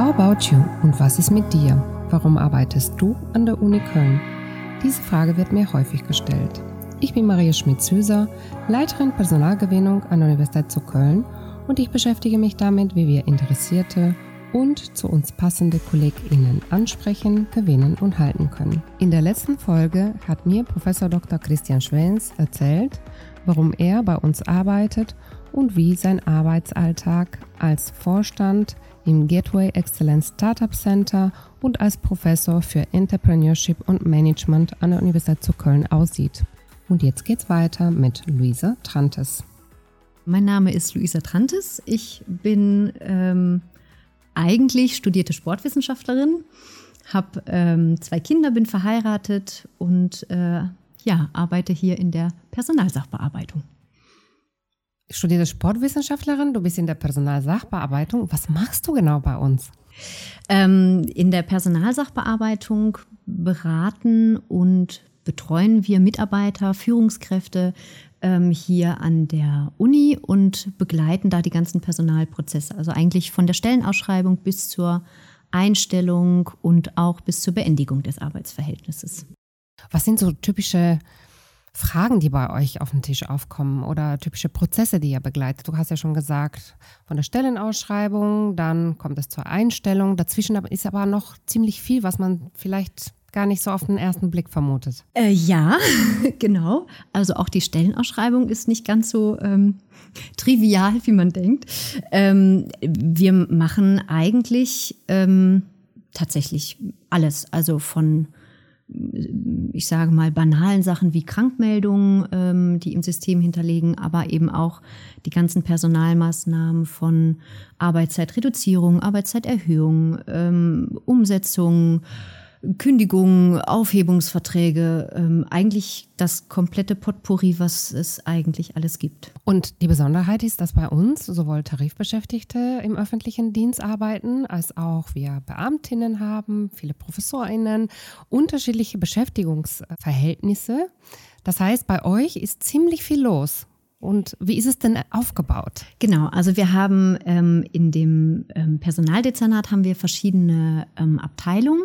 How about you und was ist mit dir? Warum arbeitest du an der Uni Köln? Diese Frage wird mir häufig gestellt. Ich bin Maria Schmidt-Süßer, Leiterin Personalgewinnung an der Universität zu Köln und ich beschäftige mich damit, wie wir Interessierte und zu uns passende KollegInnen ansprechen, gewinnen und halten können. In der letzten Folge hat mir Professor Dr. Christian Schwens erzählt, warum er bei uns arbeitet und wie sein Arbeitsalltag als Vorstand im Gateway Excellence Startup Center und als Professor für Entrepreneurship und Management an der Universität zu Köln aussieht. Und jetzt geht's weiter mit Luisa Trantes. Mein Name ist Luisa Trantes. Ich bin ähm, eigentlich studierte Sportwissenschaftlerin, habe ähm, zwei Kinder, bin verheiratet und äh, ja, arbeite hier in der Personalsachbearbeitung. Studierte Sportwissenschaftlerin, du bist in der Personalsachbearbeitung. Was machst du genau bei uns? Ähm, in der Personalsachbearbeitung beraten und betreuen wir Mitarbeiter, Führungskräfte ähm, hier an der Uni und begleiten da die ganzen Personalprozesse. Also eigentlich von der Stellenausschreibung bis zur Einstellung und auch bis zur Beendigung des Arbeitsverhältnisses. Was sind so typische Fragen, die bei euch auf den Tisch aufkommen oder typische Prozesse, die ihr begleitet? Du hast ja schon gesagt, von der Stellenausschreibung, dann kommt es zur Einstellung. Dazwischen ist aber noch ziemlich viel, was man vielleicht gar nicht so auf den ersten Blick vermutet. Äh, ja, genau. Also auch die Stellenausschreibung ist nicht ganz so ähm, trivial, wie man denkt. Ähm, wir machen eigentlich ähm, tatsächlich alles. Also von ich sage mal, banalen Sachen wie Krankmeldungen, ähm, die im System hinterlegen, aber eben auch die ganzen Personalmaßnahmen von Arbeitszeitreduzierung, Arbeitszeiterhöhung, ähm, Umsetzung, Kündigungen, Aufhebungsverträge, ähm, eigentlich das komplette Potpourri, was es eigentlich alles gibt. Und die Besonderheit ist, dass bei uns sowohl Tarifbeschäftigte im öffentlichen Dienst arbeiten, als auch wir Beamtinnen haben, viele Professorinnen, unterschiedliche Beschäftigungsverhältnisse. Das heißt, bei euch ist ziemlich viel los. Und wie ist es denn aufgebaut? Genau, also wir haben ähm, in dem ähm, Personaldezernat haben wir verschiedene ähm, Abteilungen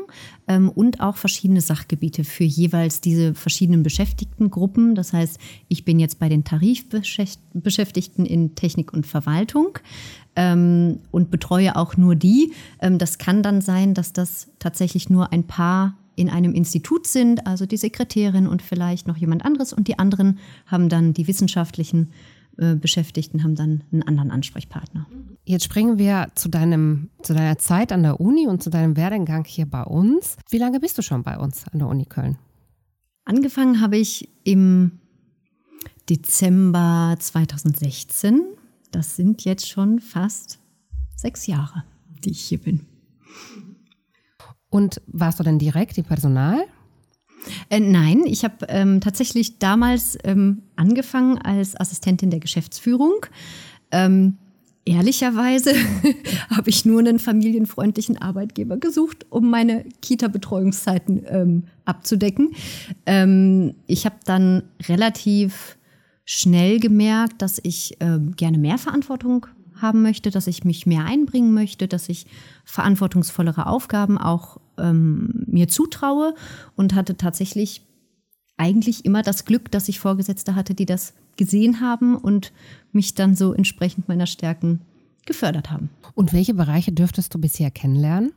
ähm, und auch verschiedene Sachgebiete für jeweils diese verschiedenen Beschäftigtengruppen. Das heißt, ich bin jetzt bei den Tarifbeschäftigten in Technik und Verwaltung ähm, und betreue auch nur die. Ähm, das kann dann sein, dass das tatsächlich nur ein paar in einem Institut sind, also die Sekretärin und vielleicht noch jemand anderes und die anderen haben dann die wissenschaftlichen äh, Beschäftigten haben dann einen anderen Ansprechpartner. Jetzt springen wir zu deinem zu deiner Zeit an der Uni und zu deinem Werdegang hier bei uns. Wie lange bist du schon bei uns an der Uni Köln? Angefangen habe ich im Dezember 2016. Das sind jetzt schon fast sechs Jahre, die ich hier bin. Und warst du denn direkt im Personal? Äh, nein, ich habe ähm, tatsächlich damals ähm, angefangen als Assistentin der Geschäftsführung. Ähm, ehrlicherweise habe ich nur einen familienfreundlichen Arbeitgeber gesucht, um meine Kita-Betreuungszeiten ähm, abzudecken. Ähm, ich habe dann relativ schnell gemerkt, dass ich äh, gerne mehr Verantwortung haben möchte, dass ich mich mehr einbringen möchte, dass ich verantwortungsvollere Aufgaben auch ähm, mir zutraue und hatte tatsächlich eigentlich immer das Glück, dass ich Vorgesetzte hatte, die das gesehen haben und mich dann so entsprechend meiner Stärken gefördert haben. Und welche Bereiche dürftest du bisher kennenlernen?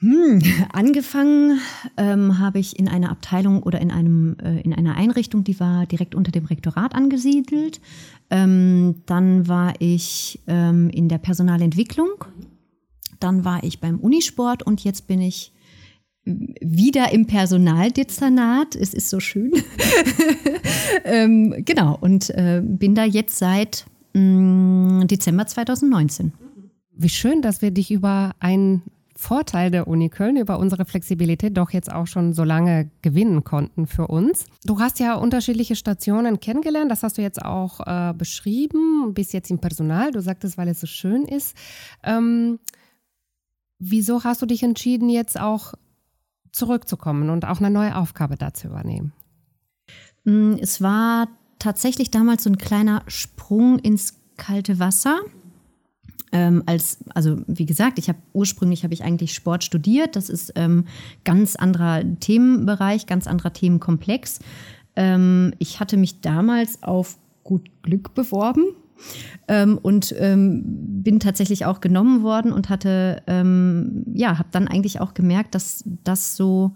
Hm, angefangen ähm, habe ich in einer Abteilung oder in, einem, äh, in einer Einrichtung, die war direkt unter dem Rektorat angesiedelt. Ähm, dann war ich ähm, in der Personalentwicklung. Dann war ich beim Unisport und jetzt bin ich wieder im Personaldezernat. Es ist so schön. ähm, genau, und äh, bin da jetzt seit mh, mm, Dezember 2019. Wie schön, dass wir dich über ein Vorteil der Uni Köln über unsere Flexibilität doch jetzt auch schon so lange gewinnen konnten für uns. Du hast ja unterschiedliche Stationen kennengelernt, das hast du jetzt auch äh, beschrieben, bis jetzt im Personal. Du sagtest, weil es so schön ist. Ähm, wieso hast du dich entschieden, jetzt auch zurückzukommen und auch eine neue Aufgabe da zu übernehmen? Mm, es war tatsächlich damals so ein kleiner Sprung ins kalte Wasser. ähm, als, also wie gesagt, ich habe ursprünglich habe ich eigentlich Sport studiert. Das ist ähm, ganz anderer Themenbereich, ganz anderer Themenkomplex. Ähm, ich hatte mich damals auf gut Glück beworben ähm, und ähm, bin tatsächlich auch genommen worden und hatte, ähm, ja, habe dann eigentlich auch gemerkt, dass das so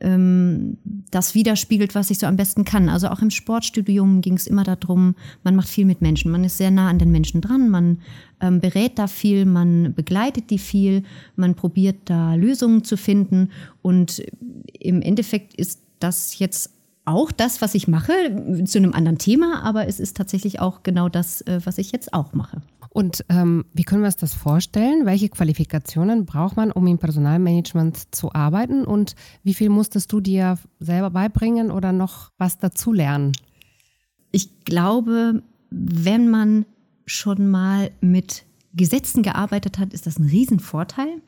ähm, das widerspiegelt, was ich so am besten kann. Also auch im Sportstudium ging es immer darum, man macht viel mit Menschen, man ist sehr nah an den Menschen dran, man ähm, berät da viel, man begleitet die viel, man probiert da Lösungen zu finden und im Endeffekt ist das jetzt auch das, was ich mache, zu einem anderen Thema, aber es ist tatsächlich auch genau das, äh, was ich jetzt auch mache. Und ähm, wie können wir uns das vorstellen? Welche Qualifikationen braucht man, um im Personalmanagement zu arbeiten? Und wie viel musstest du dir selber beibringen oder noch was dazulernen? Ich glaube, wenn man schon mal mit Gesetzen gearbeitet hat, ist das ein Riesenvorteil.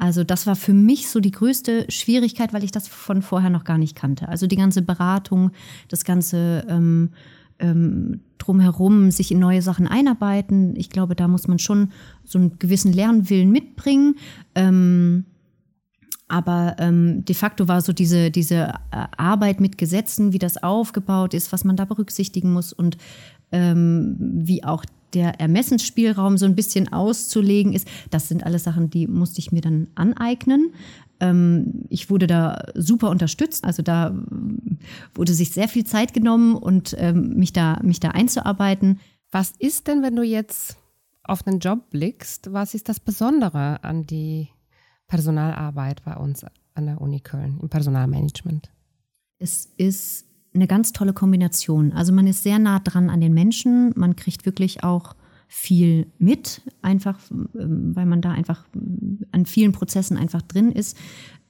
Also das war für mich so die größte Schwierigkeit, weil ich das von vorher noch gar nicht kannte. Also die ganze Beratung, das ganze ähm, ähm, drumherum, sich in neue Sachen einarbeiten. Ich glaube, da muss man schon so einen gewissen Lernwillen mitbringen. Ähm, aber ähm, de facto war so diese, diese äh, Arbeit mit Gesetzen, wie das aufgebaut ist, was man da berücksichtigen muss und ähm, wie auch der Ermessensspielraum so ein bisschen auszulegen ist. Das sind alles Sachen, die musste ich mir dann aneignen. Ähm, ich wurde da super unterstützt. Also da wurde sich sehr viel Zeit genommen und ähm, mich, da, mich da einzuarbeiten. Was ist denn, wenn du jetzt auf den Job blickst, was ist das Besondere an die Personalarbeit bei uns an der Uni Köln im Personalmanagement? Es ist eine ganz tolle Kombination. Also man ist sehr nah dran an den Menschen, man kriegt wirklich auch viel mit, einfach ähm, weil man da einfach an vielen Prozessen einfach drin ist.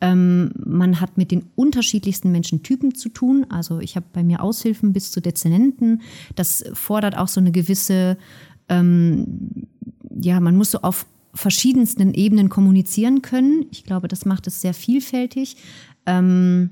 Ähm, man hat mit den unterschiedlichsten Menschentypen zu tun. Also ich habe bei mir Aushilfen bis zu Dezernenten. Das fordert auch so eine gewisse, ähm, ja, man muss so auf verschiedensten Ebenen kommunizieren können. Ich glaube, das macht es sehr vielfältig. Ähm,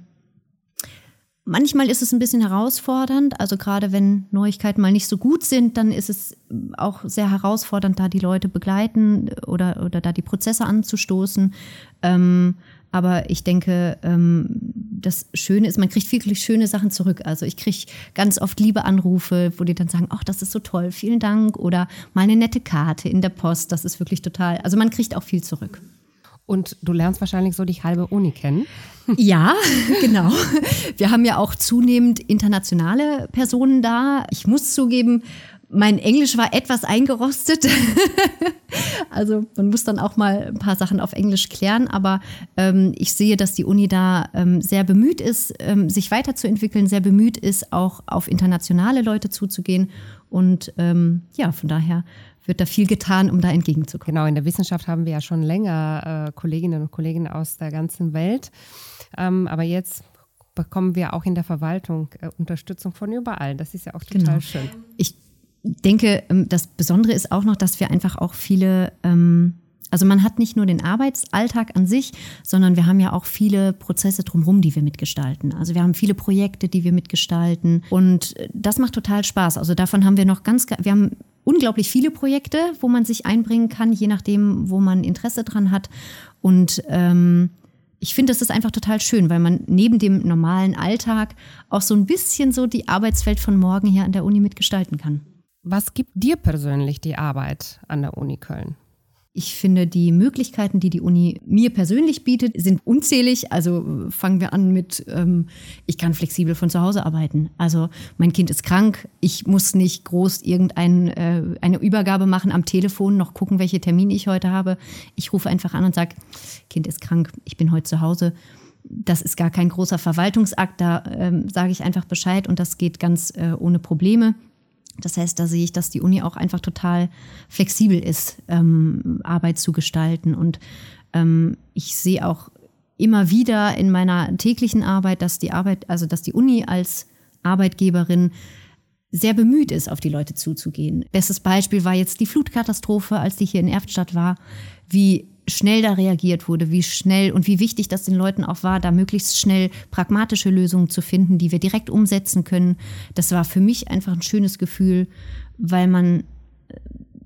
Manchmal ist es ein bisschen herausfordernd, also gerade wenn Neuigkeiten mal nicht so gut sind, dann ist es auch sehr herausfordernd, da die Leute begleiten oder, oder da die Prozesse anzustoßen. Ähm, aber ich denke, ähm, das Schöne ist, man kriegt wirklich schöne Sachen zurück. Also ich kriege ganz oft liebe Anrufe, wo die dann sagen, ach, das ist so toll, vielen Dank. Oder mal eine nette Karte in der Post, das ist wirklich total, also man kriegt auch viel zurück. Und du lernst wahrscheinlich so die halbe Uni kennen. Ja, genau. Wir haben ja auch zunehmend internationale Personen da. Ich muss zugeben, mein Englisch war etwas eingerostet. also man muss dann auch mal ein paar Sachen auf Englisch klären. Aber ähm, ich sehe, dass die Uni da ähm, sehr bemüht ist, ähm, sich weiterzuentwickeln, sehr bemüht ist, auch auf internationale Leute zuzugehen. Und ähm, ja, von daher wird da viel getan, um da entgegenzukommen. Genau, in der Wissenschaft haben wir ja schon länger äh, Kolleginnen und Kollegen aus der ganzen Welt. Ähm, aber jetzt bekommen wir auch in der Verwaltung äh, Unterstützung von überall. Das ist ja auch total genau. schön. Ich denke, ähm, das Besondere ist auch noch, dass wir einfach auch viele ähm, also man hat nicht nur den Arbeitsalltag an sich, sondern wir haben ja auch viele Prozesse drumherum, die wir mitgestalten. Also wir haben viele Projekte, die wir mitgestalten und das macht total Spaß. Also davon haben wir noch ganz, wir haben unglaublich viele Projekte, wo man sich einbringen kann, je nachdem, wo man Interesse dran hat. Und ähm, ich finde, das ist einfach total schön, weil man neben dem normalen Alltag auch so ein bisschen so die Arbeitswelt von morgen hier an der Uni mitgestalten kann. Was gibt dir persönlich die Arbeit an der Uni Köln? Ich finde, die Möglichkeiten, die die Uni mir persönlich bietet, sind unzählig. Also fangen wir an mit, ähm, ich kann flexibel von zu Hause arbeiten. Also mein Kind ist krank, ich muss nicht groß irgendeine äh, Übergabe machen am Telefon, noch gucken, welche Termine ich heute habe. Ich rufe einfach an und sage, Kind ist krank, ich bin heute zu Hause. Das ist gar kein großer Verwaltungsakt, da ähm, sage ich einfach Bescheid und das geht ganz äh, ohne Probleme. Das heißt, da sehe ich, dass die Uni auch einfach total flexibel ist, ähm, Arbeit zu gestalten. Und ähm, ich sehe auch immer wieder in meiner täglichen Arbeit, dass die Arbeit, also dass die Uni als Arbeitgeberin sehr bemüht ist, auf die Leute zuzugehen. Bestes Beispiel war jetzt die Flutkatastrophe, als die hier in Erftstadt war, wie schnell da reagiert wurde, wie schnell und wie wichtig das den Leuten auch war, da möglichst schnell pragmatische Lösungen zu finden, die wir direkt umsetzen können. Das war für mich einfach ein schönes Gefühl, weil man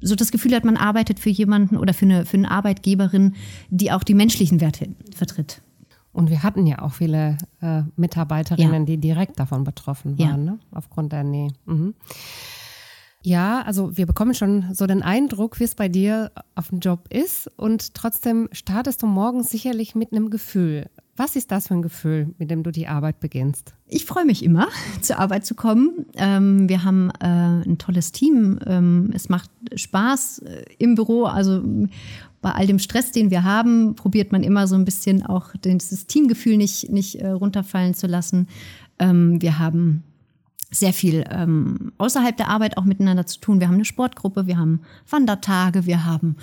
so das Gefühl hat, man arbeitet für jemanden oder für eine, für eine Arbeitgeberin, die auch die menschlichen Werte vertritt. Und wir hatten ja auch viele äh, Mitarbeiterinnen, ja. die direkt davon betroffen waren, ja. ne? aufgrund der Nähe. Mhm. Ja, also wir bekommen schon so den Eindruck, wie es bei dir auf dem Job ist. Und trotzdem startest du morgens sicherlich mit einem Gefühl. Was ist das für ein Gefühl, mit dem du die Arbeit beginnst? Ich freue mich immer, zur Arbeit zu kommen. Ähm, wir haben äh, ein tolles Team. Ähm, es macht Spaß äh, im Büro. Also bei all dem Stress, den wir haben, probiert man immer so ein bisschen auch das Teamgefühl nicht, nicht äh, runterfallen zu lassen. Ähm, wir haben sehr viel ähm, außerhalb der Arbeit auch miteinander zu tun. Wir haben eine Sportgruppe, wir haben Wandertage, wir haben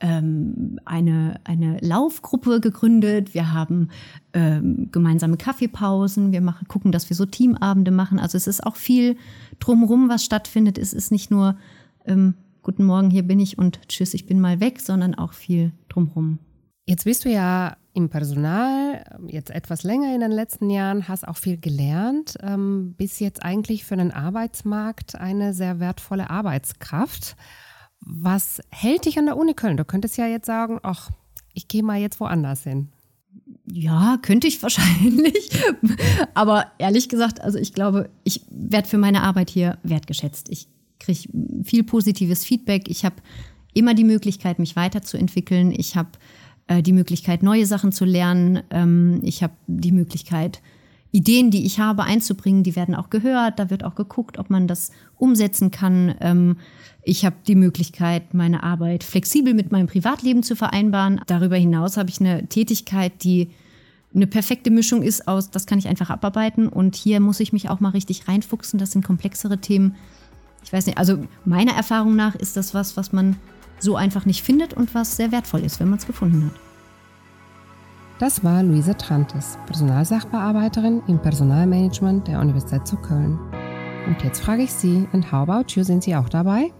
ähm, eine, eine Laufgruppe gegründet, wir haben ähm, gemeinsame Kaffeepausen, wir machen, gucken, dass wir so Teamabende machen. Also es ist auch viel drumherum, was stattfindet. Es ist nicht nur ähm, Guten Morgen, hier bin ich und Tschüss, ich bin mal weg, sondern auch viel drumherum. Jetzt bist du ja im Personal, jetzt etwas länger in den letzten Jahren, hast auch viel gelernt, ähm, bist jetzt eigentlich für den Arbeitsmarkt eine sehr wertvolle Arbeitskraft. Was hält dich an der Uni Köln? Du könntest ja jetzt sagen, ach, ich gehe mal jetzt woanders hin. Ja, könnte ich wahrscheinlich. Aber ehrlich gesagt, also ich glaube, ich werde für meine Arbeit hier wertgeschätzt. Ich kriege viel positives Feedback. Ich habe immer die Möglichkeit, mich weiterzuentwickeln. Ich habe äh, die Möglichkeit, neue Sachen zu lernen. Ähm, ich habe die Möglichkeit, Ideen, die ich habe, einzubringen. Die werden auch gehört. Da wird auch geguckt, ob man das umsetzen kann. Ähm, ich habe die Möglichkeit, meine Arbeit flexibel mit meinem Privatleben zu vereinbaren. Darüber hinaus habe ich eine Tätigkeit, die eine perfekte Mischung ist aus, das kann ich einfach abarbeiten und hier muss ich mich auch mal richtig reinfuchsen. Das sind komplexere Themen. Ich weiß nicht, also meiner Erfahrung nach ist das was, was man so einfach nicht findet und was sehr wertvoll ist, wenn man es gefunden hat. Das war Luisa Trantes, Personalsachbearbeiterin im Personalmanagement der Universität zu Köln. Und jetzt frage ich Sie, and how about you, sind Sie auch dabei?